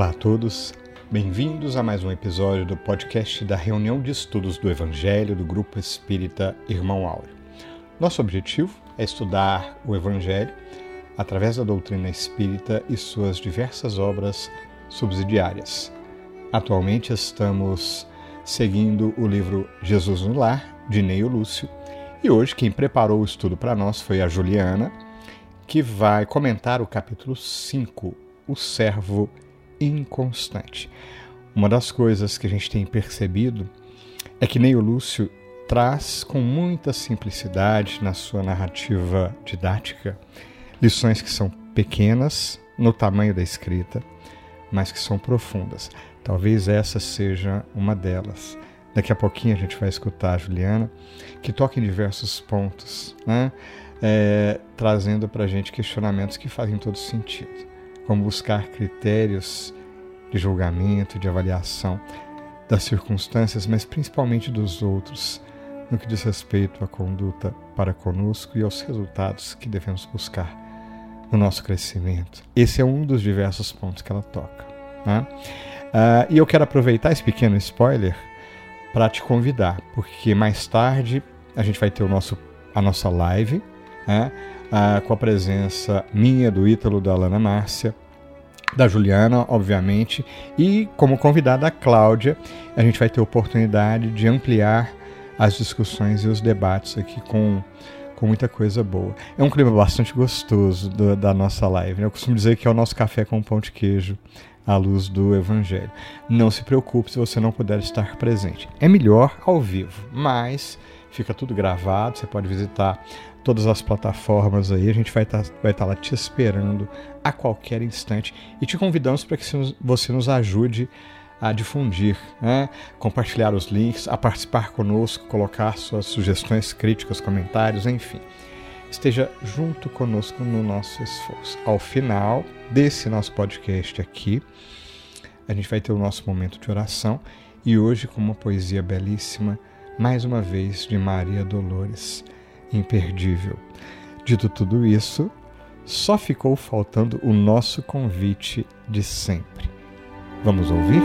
Olá a todos, bem-vindos a mais um episódio do podcast da reunião de estudos do Evangelho do Grupo Espírita Irmão Áureo. Nosso objetivo é estudar o Evangelho através da doutrina espírita e suas diversas obras subsidiárias. Atualmente estamos seguindo o livro Jesus no Lar, de Neio Lúcio, e hoje quem preparou o estudo para nós foi a Juliana, que vai comentar o capítulo 5, O Servo inconstante. Uma das coisas que a gente tem percebido é que Neio Lúcio traz com muita simplicidade na sua narrativa didática lições que são pequenas no tamanho da escrita, mas que são profundas. Talvez essa seja uma delas. Daqui a pouquinho a gente vai escutar a Juliana, que toca em diversos pontos, né? É, trazendo para a gente questionamentos que fazem todo sentido como buscar critérios de julgamento, de avaliação das circunstâncias, mas principalmente dos outros, no que diz respeito à conduta para conosco e aos resultados que devemos buscar no nosso crescimento. Esse é um dos diversos pontos que ela toca. Né? Uh, e eu quero aproveitar esse pequeno spoiler para te convidar, porque mais tarde a gente vai ter o nosso, a nossa live né? ah, com a presença minha, do Ítalo, da Alana Márcia, da Juliana, obviamente, e como convidada a Cláudia, a gente vai ter oportunidade de ampliar as discussões e os debates aqui com, com muita coisa boa. É um clima bastante gostoso do, da nossa live. Né? Eu costumo dizer que é o nosso café com pão de queijo à luz do Evangelho. Não se preocupe se você não puder estar presente. É melhor ao vivo, mas fica tudo gravado, você pode visitar todas as plataformas aí. A gente vai estar tá, vai tá lá te esperando a qualquer instante e te convidamos para que você nos ajude a difundir, né? compartilhar os links, a participar conosco, colocar suas sugestões, críticas, comentários, enfim. Esteja junto conosco no nosso esforço. Ao final desse nosso podcast aqui, a gente vai ter o nosso momento de oração e hoje com uma poesia belíssima, mais uma vez de Maria Dolores imperdível. Dito tudo isso, só ficou faltando o nosso convite de sempre. Vamos ouvir?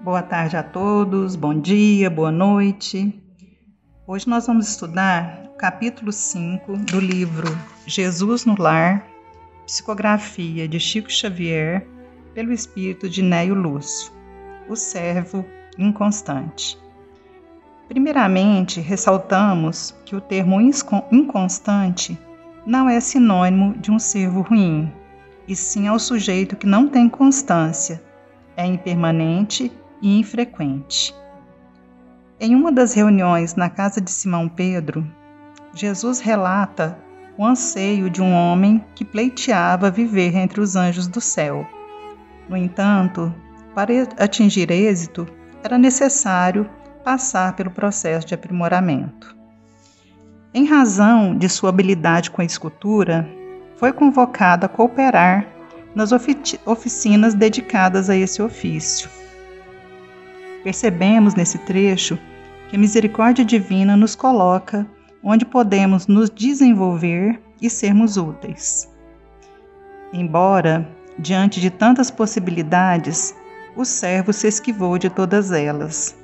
Boa tarde a todos, bom dia, boa noite. Hoje nós vamos estudar capítulo 5 do livro Jesus no Lar, psicografia de Chico Xavier, pelo espírito de Neio Lúcio, o servo inconstante. Primeiramente, ressaltamos que o termo inconstante não é sinônimo de um servo ruim, e sim ao sujeito que não tem constância, é impermanente e infrequente. Em uma das reuniões na casa de Simão Pedro, Jesus relata o anseio de um homem que pleiteava viver entre os anjos do céu. No entanto, para atingir êxito, era necessário passar pelo processo de aprimoramento. Em razão de sua habilidade com a escultura, foi convocado a cooperar nas oficinas dedicadas a esse ofício. Percebemos nesse trecho que a misericórdia divina nos coloca onde podemos nos desenvolver e sermos úteis. Embora, diante de tantas possibilidades, o servo se esquivou de todas elas,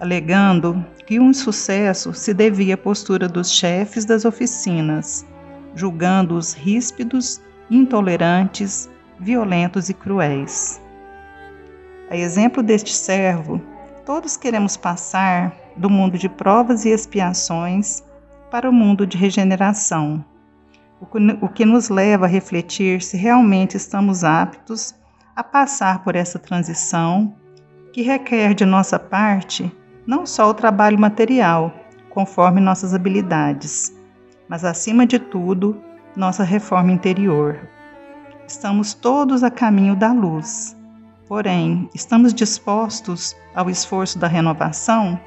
alegando que um sucesso se devia à postura dos chefes das oficinas, julgando-os ríspidos, intolerantes, violentos e cruéis. A exemplo deste servo, todos queremos passar do mundo de provas e expiações para o mundo de regeneração, o que nos leva a refletir se realmente estamos aptos a passar por essa transição que requer de nossa parte não só o trabalho material, conforme nossas habilidades, mas acima de tudo, nossa reforma interior. Estamos todos a caminho da luz. Porém, estamos dispostos ao esforço da renovação?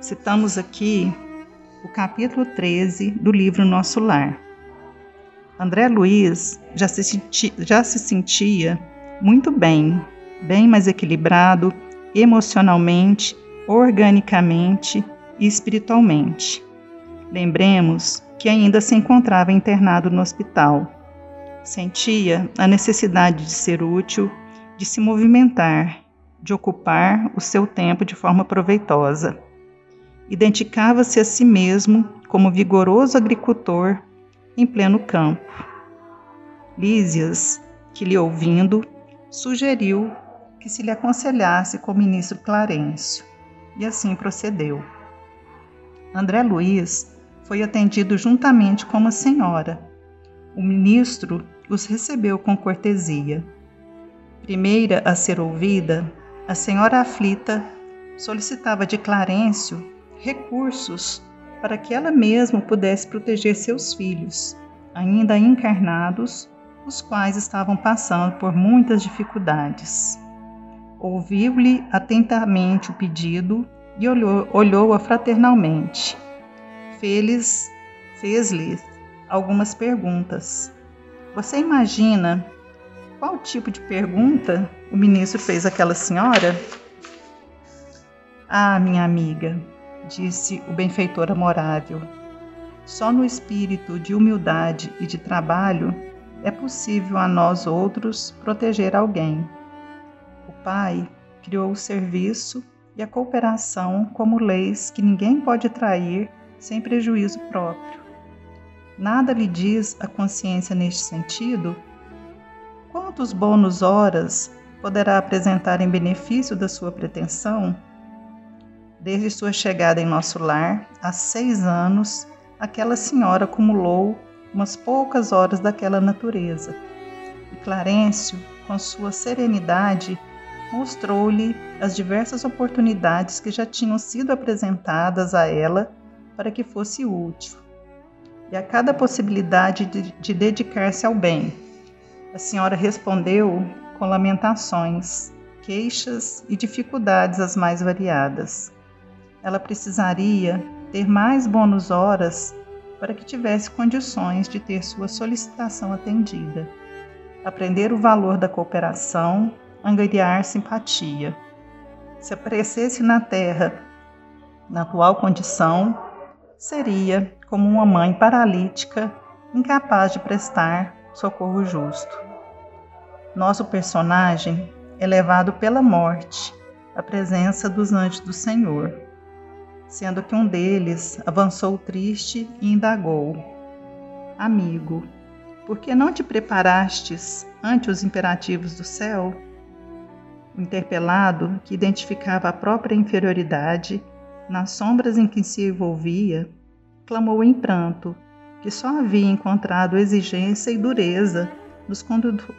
Citamos aqui o capítulo 13 do livro Nosso Lar. André Luiz já se, senti, já se sentia muito bem, bem mais equilibrado emocionalmente, organicamente e espiritualmente. Lembremos que ainda se encontrava internado no hospital. Sentia a necessidade de ser útil, de se movimentar, de ocupar o seu tempo de forma proveitosa. Identificava-se a si mesmo como vigoroso agricultor em pleno campo. Lísias, que lhe ouvindo, sugeriu que se lhe aconselhasse com o ministro Clarencio, e assim procedeu. André Luiz foi atendido juntamente com uma senhora. O ministro os recebeu com cortesia. Primeira a ser ouvida, a senhora aflita solicitava de Clarencio recursos para que ela mesma pudesse proteger seus filhos, ainda encarnados, os quais estavam passando por muitas dificuldades. Ouviu-lhe atentamente o pedido e olhou-a olhou fraternalmente. Fez-lhes fez algumas perguntas. Você imagina qual tipo de pergunta o ministro fez àquela senhora? Ah, minha amiga, disse o benfeitor amorável, só no espírito de humildade e de trabalho é possível a nós outros proteger alguém. O Pai criou o serviço e a cooperação como leis que ninguém pode trair sem prejuízo próprio. Nada lhe diz a consciência neste sentido? Quantos bônus horas poderá apresentar em benefício da sua pretensão? Desde sua chegada em nosso lar, há seis anos, aquela senhora acumulou umas poucas horas daquela natureza. E Clarencio, com sua serenidade, mostrou-lhe as diversas oportunidades que já tinham sido apresentadas a ela para que fosse útil. E a cada possibilidade de, de dedicar-se ao bem, a senhora respondeu com lamentações, queixas e dificuldades as mais variadas. Ela precisaria ter mais bônus horas para que tivesse condições de ter sua solicitação atendida. Aprender o valor da cooperação, angariar simpatia. Se aparecesse na Terra, na atual condição, seria como uma mãe paralítica incapaz de prestar socorro justo. Nosso personagem é levado pela morte à presença dos anjos do Senhor sendo que um deles avançou triste e indagou: Amigo, por que não te preparastes ante os imperativos do céu? O interpelado, que identificava a própria inferioridade nas sombras em que se envolvia, clamou em pranto que só havia encontrado exigência e dureza nos,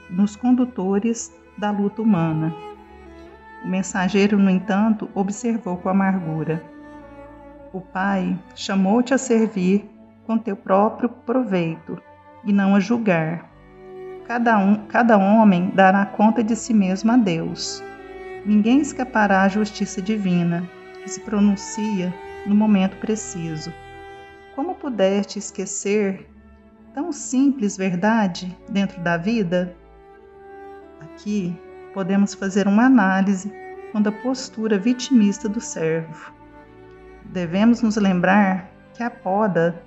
nos condutores da luta humana. O mensageiro, no entanto, observou com amargura o Pai chamou-te a servir com teu próprio proveito e não a julgar. Cada, um, cada homem dará conta de si mesmo a Deus. Ninguém escapará à justiça divina, que se pronuncia no momento preciso. Como pudeste esquecer tão simples verdade dentro da vida? Aqui podemos fazer uma análise quando a postura vitimista do servo devemos nos lembrar que a poda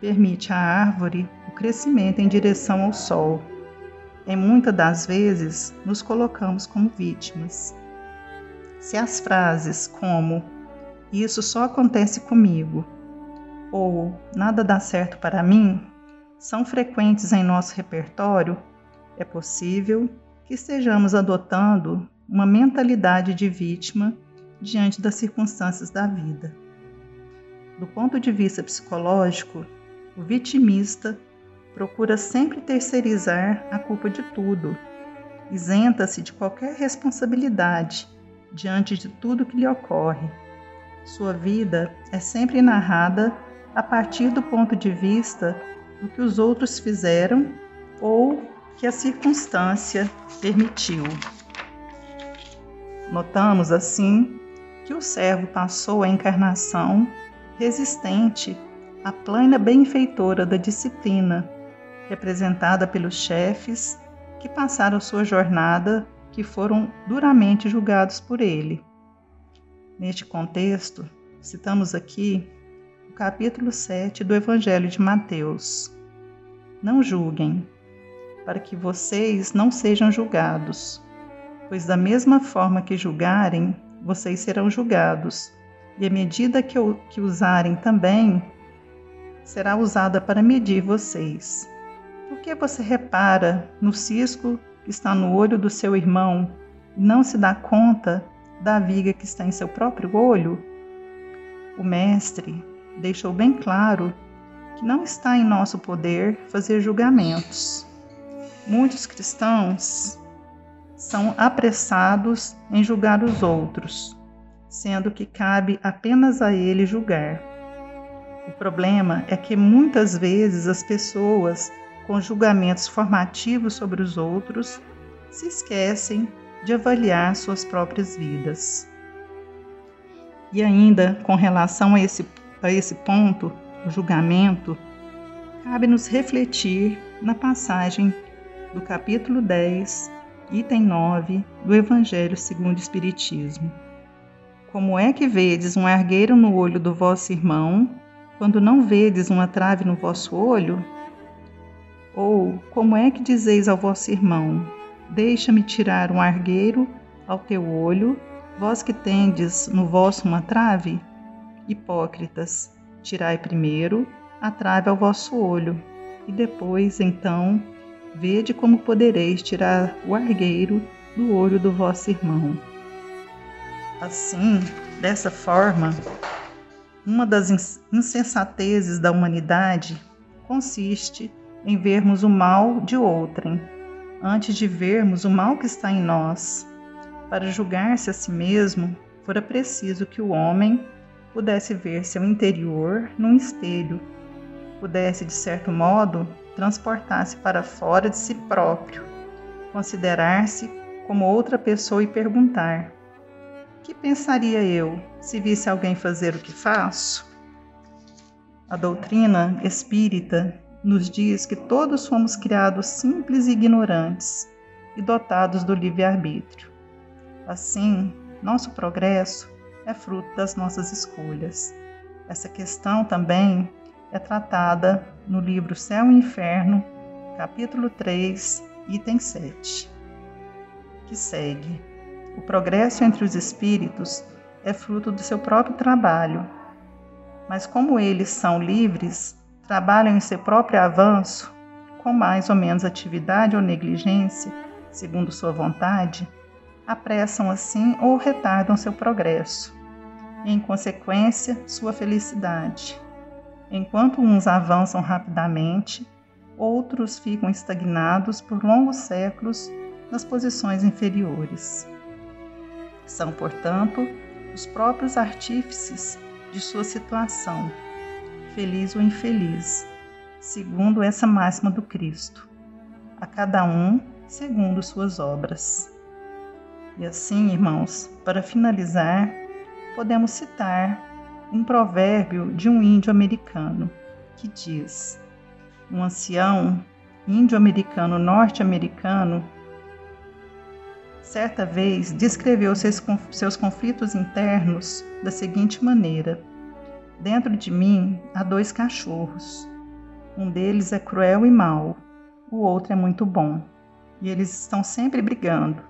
permite à árvore o crescimento em direção ao sol. Em muitas das vezes, nos colocamos como vítimas. Se as frases como isso só acontece comigo ou nada dá certo para mim são frequentes em nosso repertório, é possível que estejamos adotando uma mentalidade de vítima diante das circunstâncias da vida. Do ponto de vista psicológico, o vitimista procura sempre terceirizar a culpa de tudo, isenta-se de qualquer responsabilidade diante de tudo que lhe ocorre. Sua vida é sempre narrada a partir do ponto de vista do que os outros fizeram ou que a circunstância permitiu. Notamos assim que o servo passou a encarnação resistente à plena benfeitora da disciplina, representada pelos chefes que passaram sua jornada, que foram duramente julgados por ele. Neste contexto, citamos aqui o capítulo 7 do Evangelho de Mateus. Não julguem, para que vocês não sejam julgados, pois da mesma forma que julgarem, vocês serão julgados, e a medida que, que usarem também será usada para medir vocês. Por que você repara no cisco que está no olho do seu irmão e não se dá conta da viga que está em seu próprio olho? O Mestre deixou bem claro que não está em nosso poder fazer julgamentos. Muitos cristãos são apressados em julgar os outros, sendo que cabe apenas a ele julgar. O problema é que muitas vezes as pessoas, com julgamentos formativos sobre os outros, se esquecem de avaliar suas próprias vidas. E ainda com relação a esse, a esse ponto, o julgamento, cabe-nos refletir na passagem do capítulo 10, item 9 do Evangelho segundo o Espiritismo. Como é que vedes um argueiro no olho do vosso irmão, quando não vedes uma trave no vosso olho? Ou como é que dizeis ao vosso irmão: Deixa-me tirar um argueiro ao teu olho, vós que tendes no vosso uma trave? Hipócritas, tirai primeiro a trave ao vosso olho, e depois, então, vede como podereis tirar o argueiro do olho do vosso irmão. Assim, dessa forma, uma das insensatezes da humanidade consiste em vermos o mal de outrem, antes de vermos o mal que está em nós. Para julgar-se a si mesmo, fora preciso que o homem pudesse ver seu interior num espelho, pudesse, de certo modo, transportar-se para fora de si próprio, considerar-se como outra pessoa e perguntar: que pensaria eu se visse alguém fazer o que faço? A doutrina espírita nos diz que todos fomos criados simples e ignorantes e dotados do livre-arbítrio. Assim, nosso progresso é fruto das nossas escolhas. Essa questão também é tratada no livro Céu e Inferno, capítulo 3, item 7, que segue. O progresso entre os espíritos é fruto do seu próprio trabalho, mas como eles são livres, trabalham em seu próprio avanço, com mais ou menos atividade ou negligência, segundo sua vontade, apressam assim ou retardam seu progresso, e, em consequência, sua felicidade. Enquanto uns avançam rapidamente, outros ficam estagnados por longos séculos nas posições inferiores. São, portanto, os próprios artífices de sua situação, feliz ou infeliz, segundo essa máxima do Cristo, a cada um segundo suas obras. E assim, irmãos, para finalizar, podemos citar um provérbio de um índio americano que diz: Um ancião índio-americano norte-americano certa vez descreveu seus conflitos internos da seguinte maneira: Dentro de mim há dois cachorros. Um deles é cruel e mau, o outro é muito bom, e eles estão sempre brigando.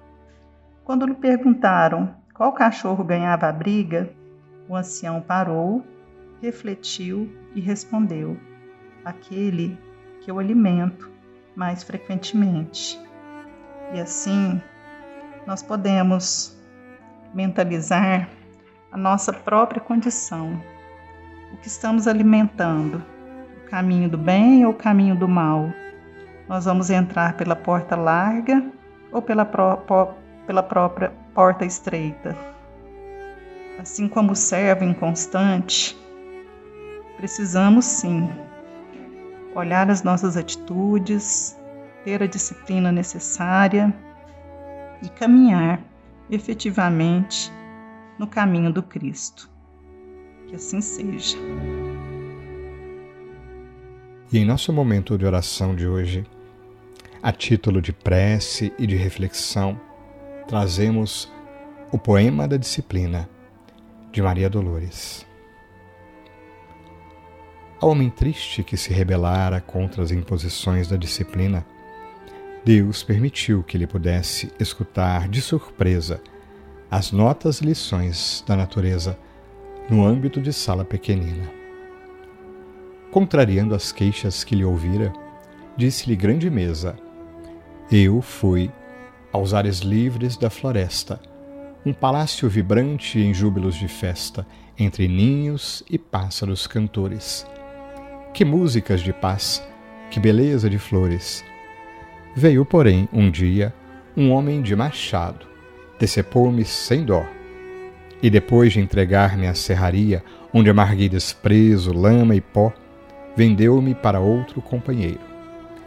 Quando lhe perguntaram qual cachorro ganhava a briga, o ancião parou, refletiu e respondeu: Aquele que eu alimento mais frequentemente. E assim, nós podemos mentalizar a nossa própria condição. O que estamos alimentando? O caminho do bem ou o caminho do mal? Nós vamos entrar pela porta larga ou pela, pró pela própria porta estreita? Assim como o servo inconstante, precisamos sim olhar as nossas atitudes, ter a disciplina necessária e caminhar efetivamente no caminho do Cristo. Que assim seja. E em nosso momento de oração de hoje, a título de prece e de reflexão, trazemos o poema da disciplina, de Maria Dolores. Ao homem triste que se rebelara contra as imposições da disciplina, Deus permitiu que ele pudesse escutar de surpresa as notas lições da natureza no âmbito de sala pequenina. Contrariando as queixas que lhe ouvira, disse-lhe grande mesa: Eu fui aos ares livres da floresta, um palácio vibrante em júbilos de festa, entre ninhos e pássaros cantores. Que músicas de paz, que beleza de flores! Veio, porém, um dia, um homem de machado, decepou-me sem dó. E depois de entregar-me à serraria, onde amarguei desprezo, lama e pó, vendeu-me para outro companheiro.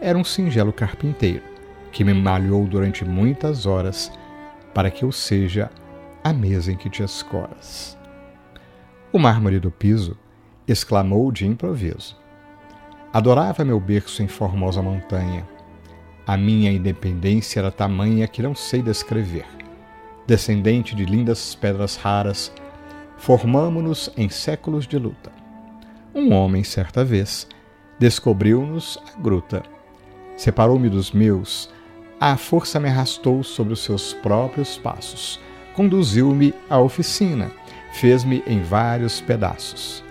Era um singelo carpinteiro que me malhou durante muitas horas, para que eu seja a mesa em que te escoras. O mármore do piso exclamou de improviso. Adorava meu berço em formosa montanha. A minha independência era tamanha que não sei descrever. Descendente de lindas pedras raras, formamo-nos em séculos de luta. Um homem, certa vez, descobriu-nos a gruta. Separou-me dos meus, a força me arrastou sobre os seus próprios passos, conduziu-me à oficina, fez-me em vários pedaços.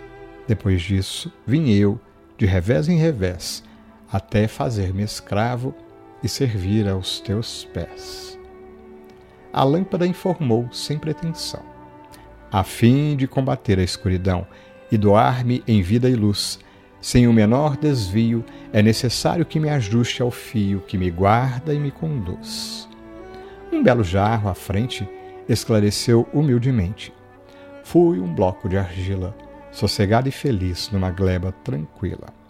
Depois disso, vim eu, de revés em revés, até fazer-me escravo e servir aos teus pés. A lâmpada informou sem pretensão, a fim de combater a escuridão e doar-me em vida e luz, sem o menor desvio, é necessário que me ajuste ao fio que me guarda e me conduz. Um belo jarro à frente esclareceu humildemente. Fui um bloco de argila, sossegado e feliz numa gleba tranquila.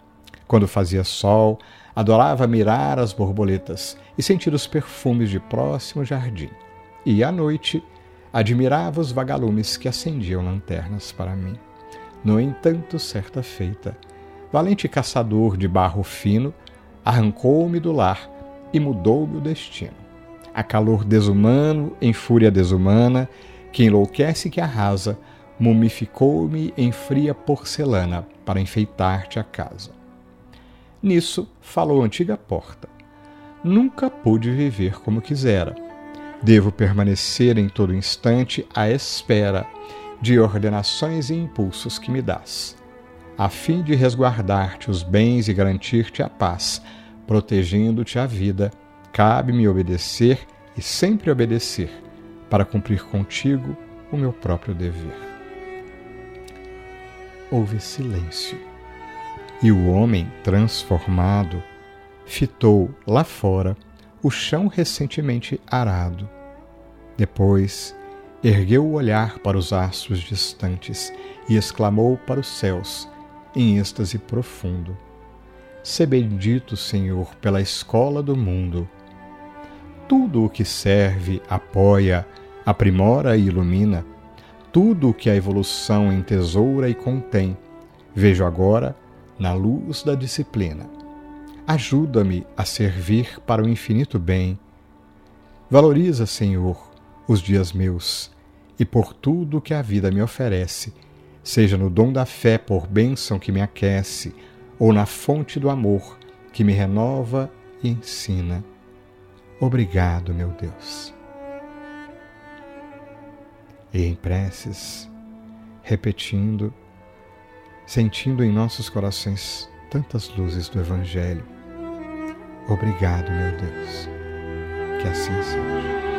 Quando fazia sol, adorava mirar as borboletas e sentir os perfumes de próximo jardim. E à noite, admirava os vagalumes que acendiam lanternas para mim. No entanto, certa feita, valente caçador de barro fino, arrancou-me do lar e mudou-me o destino. A calor desumano, em fúria desumana, que enlouquece que arrasa, mumificou-me em fria porcelana para enfeitar-te a casa. Nisso falou a antiga porta. Nunca pude viver como quisera. Devo permanecer em todo instante à espera de ordenações e impulsos que me dás a fim de resguardar-te os bens e garantir-te a paz, protegendo-te a vida, cabe-me obedecer e sempre obedecer, para cumprir contigo o meu próprio dever. Houve silêncio, e o homem, transformado, fitou lá fora o chão recentemente arado. Depois, ergueu o olhar para os astros distantes e exclamou para os céus, em êxtase profundo. Se bendito, Senhor, pela escola do mundo. Tudo o que serve, apoia, aprimora e ilumina, tudo o que a evolução entesoura e contém, vejo agora na luz da disciplina. Ajuda-me a servir para o infinito bem. Valoriza, Senhor, os dias meus e por tudo que a vida me oferece seja no dom da fé por bênção que me aquece, ou na fonte do amor que me renova e ensina. Obrigado, meu Deus. E em preces, repetindo, sentindo em nossos corações tantas luzes do Evangelho. Obrigado, meu Deus. Que assim seja.